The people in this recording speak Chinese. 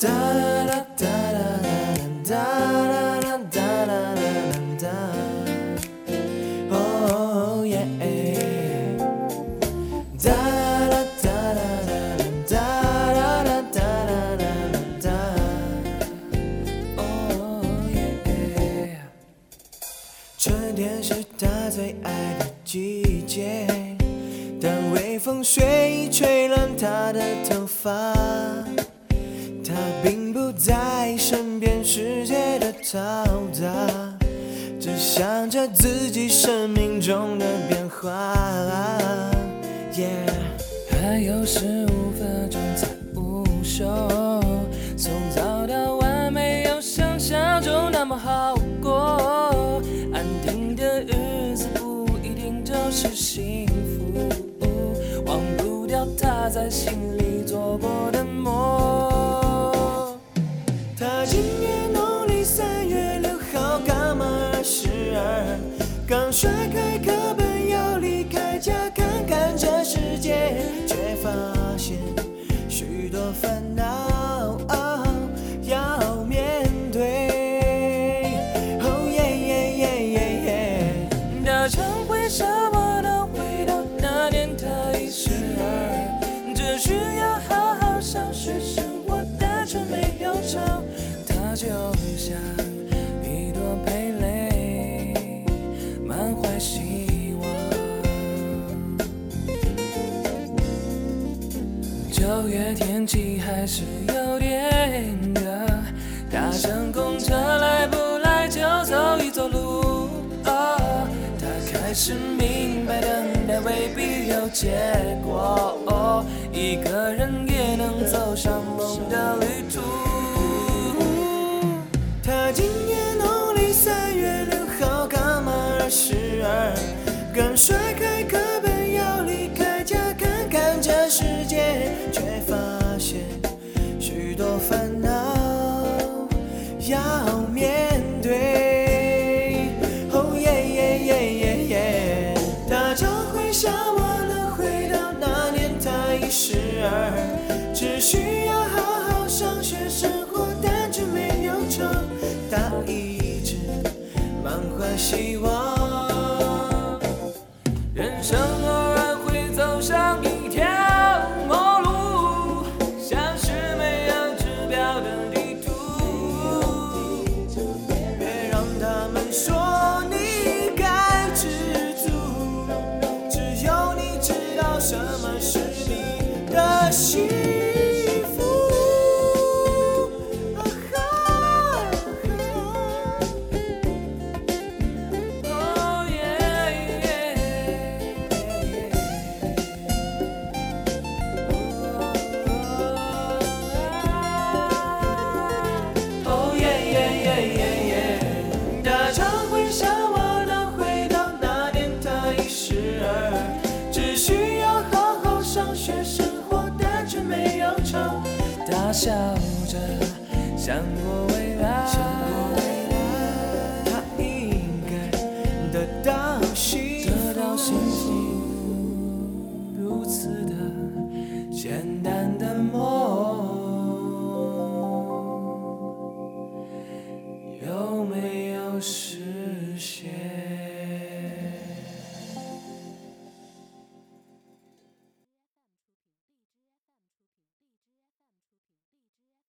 哒啦哒啦哒啦哒啦哒啦哒。Oh yeah。哒啦哒啦哒啦哒啦哒啦哒。Oh yeah。春天是他最爱的季节，当微风随意吹乱他的头发，嘈杂，只想着自己生命中的变化。Yeah，还有十五分钟才午休，从早到晚没有想象中那么好过。安定的日子不一定就是幸福，忘不掉他在心常会什么都回到那年他一十二，只需要好好上学，生活单纯没忧愁。他就像一朵蓓蕾，满怀希望。九月天气还是有点热，搭乘公车来不来他开始明白等待未必有结果，哦，一个人也能走上梦的旅途。他今年农历三月六号刚满二十二，刚甩开课本要离开家看看这世界，却发现许多烦恼只需要好好上学，生活单纯没忧愁。他一直满怀希望，人生偶尔会走上一条陌路，像是没有指标的地图。别让他们说你该知足，只有你知道什么笑着，想过未来。